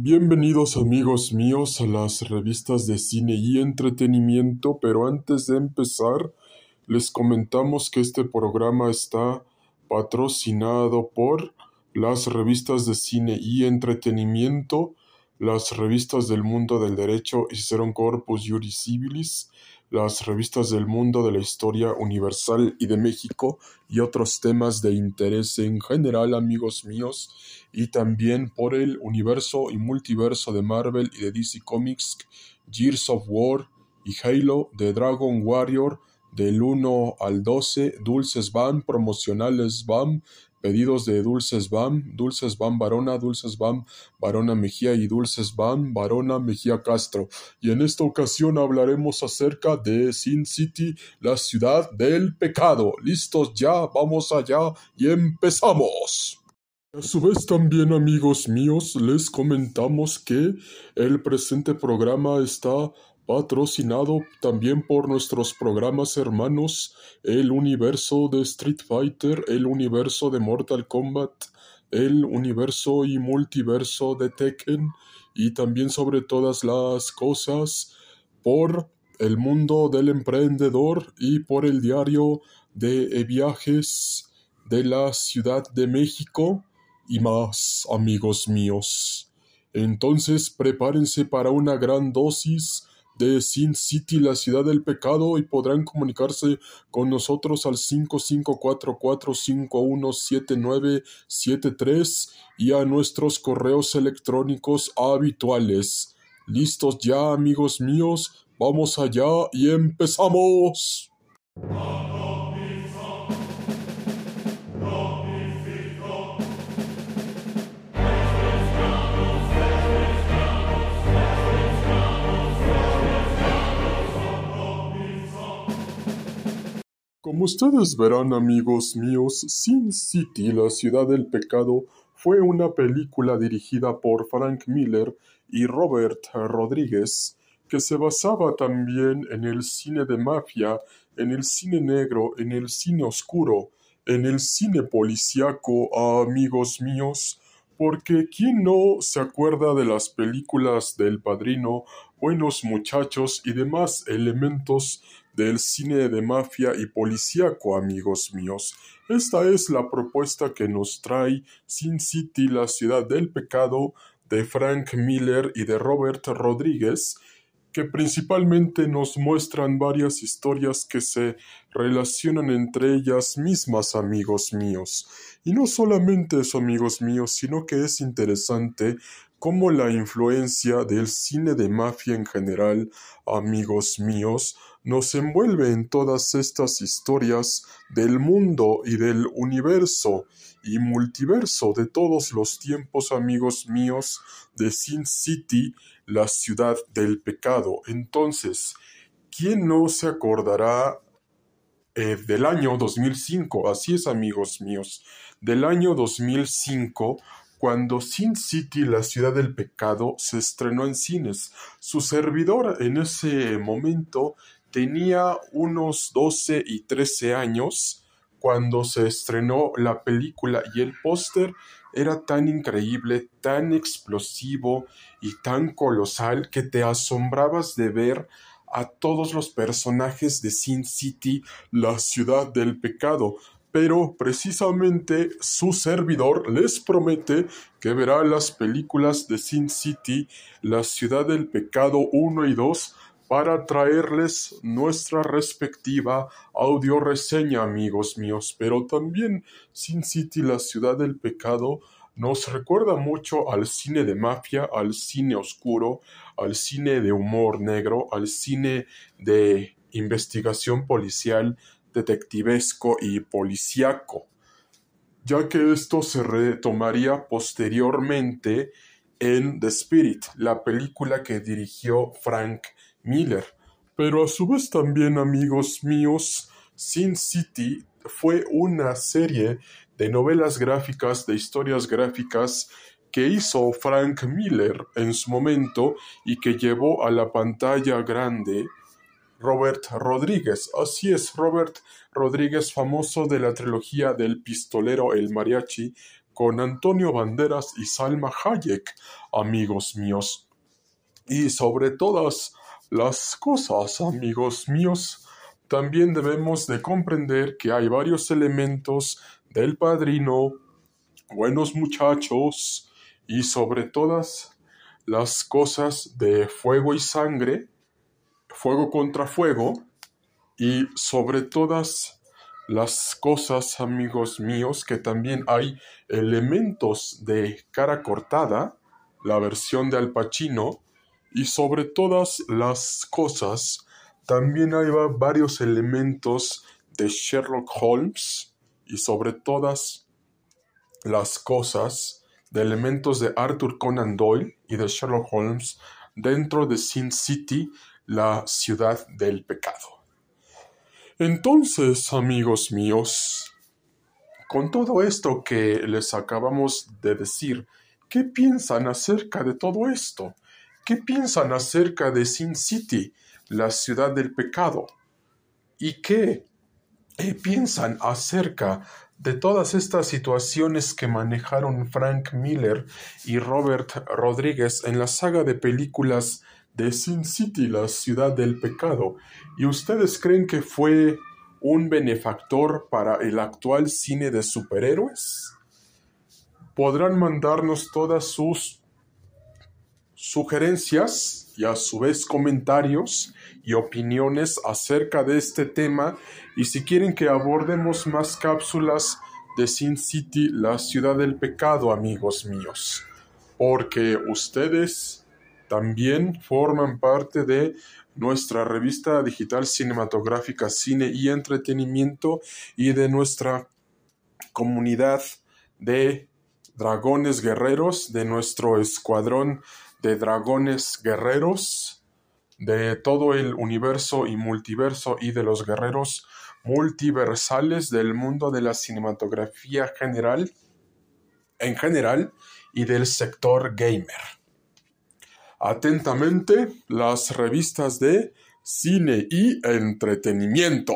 Bienvenidos amigos míos a las revistas de cine y entretenimiento, pero antes de empezar les comentamos que este programa está patrocinado por las revistas de cine y entretenimiento, las revistas del mundo del derecho Cicerón Corpus Juris Civilis, las revistas del mundo de la historia universal y de México y otros temas de interés en general, amigos míos, y también por el universo y multiverso de Marvel y de DC Comics, Gears of War y Halo, de Dragon Warrior, del 1 al 12, Dulces Bam, promocionales Bam, pedidos de Dulces Bam, Dulces Bam Varona, Dulces Bam Varona Mejía y Dulces Bam Varona Mejía Castro. Y en esta ocasión hablaremos acerca de Sin City, la ciudad del pecado. ¿Listos ya? Vamos allá y empezamos. A su vez también amigos míos les comentamos que el presente programa está patrocinado también por nuestros programas hermanos, el universo de Street Fighter, el universo de Mortal Kombat, el universo y multiverso de Tekken y también sobre todas las cosas por el mundo del emprendedor y por el diario de viajes de la Ciudad de México y más amigos míos. Entonces prepárense para una gran dosis de Sin City, la ciudad del pecado, y podrán comunicarse con nosotros al 5544517973 y a nuestros correos electrónicos habituales. ¿Listos ya, amigos míos? Vamos allá y empezamos. Como ustedes verán amigos míos, Sin City, la ciudad del pecado, fue una película dirigida por Frank Miller y Robert Rodríguez, que se basaba también en el cine de mafia, en el cine negro, en el cine oscuro, en el cine policíaco, amigos míos, porque ¿quién no se acuerda de las películas del Padrino, Buenos Muchachos y demás elementos del cine de mafia y policíaco, amigos míos. Esta es la propuesta que nos trae Sin City, la ciudad del pecado, de Frank Miller y de Robert Rodríguez, que principalmente nos muestran varias historias que se relacionan entre ellas mismas, amigos míos. Y no solamente eso, amigos míos, sino que es interesante cómo la influencia del cine de mafia en general, amigos míos, nos envuelve en todas estas historias del mundo y del universo y multiverso de todos los tiempos, amigos míos, de Sin City, la ciudad del pecado. Entonces, ¿quién no se acordará eh, del año 2005? Así es, amigos míos, del año 2005 cuando Sin City, la ciudad del pecado, se estrenó en cines. Su servidor en ese momento tenía unos 12 y 13 años cuando se estrenó la película y el póster era tan increíble, tan explosivo y tan colosal que te asombrabas de ver a todos los personajes de Sin City, la ciudad del pecado. Pero precisamente su servidor les promete que verá las películas de Sin City, la ciudad del pecado 1 y 2 para traerles nuestra respectiva audio reseña, amigos míos. Pero también Sin City, la ciudad del pecado, nos recuerda mucho al cine de mafia, al cine oscuro, al cine de humor negro, al cine de investigación policial, detectivesco y policíaco, ya que esto se retomaría posteriormente en The Spirit, la película que dirigió Frank Miller. Pero a su vez también, amigos míos, Sin City fue una serie de novelas gráficas, de historias gráficas que hizo Frank Miller en su momento y que llevó a la pantalla grande Robert Rodríguez. Así es, Robert Rodríguez, famoso de la trilogía del pistolero El Mariachi, con Antonio Banderas y Salma Hayek, amigos míos. Y sobre todas las cosas, amigos míos, también debemos de comprender que hay varios elementos del padrino, buenos muchachos, y sobre todas las cosas de fuego y sangre, fuego contra fuego, y sobre todas las cosas, amigos míos, que también hay elementos de cara cortada, la versión de Al Pacino, y sobre todas las cosas, también hay varios elementos de Sherlock Holmes, y sobre todas las cosas, de elementos de Arthur Conan Doyle y de Sherlock Holmes dentro de Sin City, la ciudad del pecado. Entonces, amigos míos, con todo esto que les acabamos de decir, ¿qué piensan acerca de todo esto? ¿Qué piensan acerca de Sin City, la ciudad del pecado? ¿Y qué piensan acerca de todas estas situaciones que manejaron Frank Miller y Robert Rodríguez en la saga de películas de Sin City, la ciudad del pecado. ¿Y ustedes creen que fue un benefactor para el actual cine de superhéroes? Podrán mandarnos todas sus sugerencias y a su vez comentarios y opiniones acerca de este tema y si quieren que abordemos más cápsulas de Sin City, la ciudad del pecado, amigos míos, porque ustedes también forman parte de nuestra revista digital cinematográfica Cine y Entretenimiento y de nuestra comunidad de dragones guerreros, de nuestro escuadrón de dragones guerreros, de todo el universo y multiverso y de los guerreros multiversales del mundo de la cinematografía general, en general, y del sector gamer. Atentamente, las revistas de cine y entretenimiento.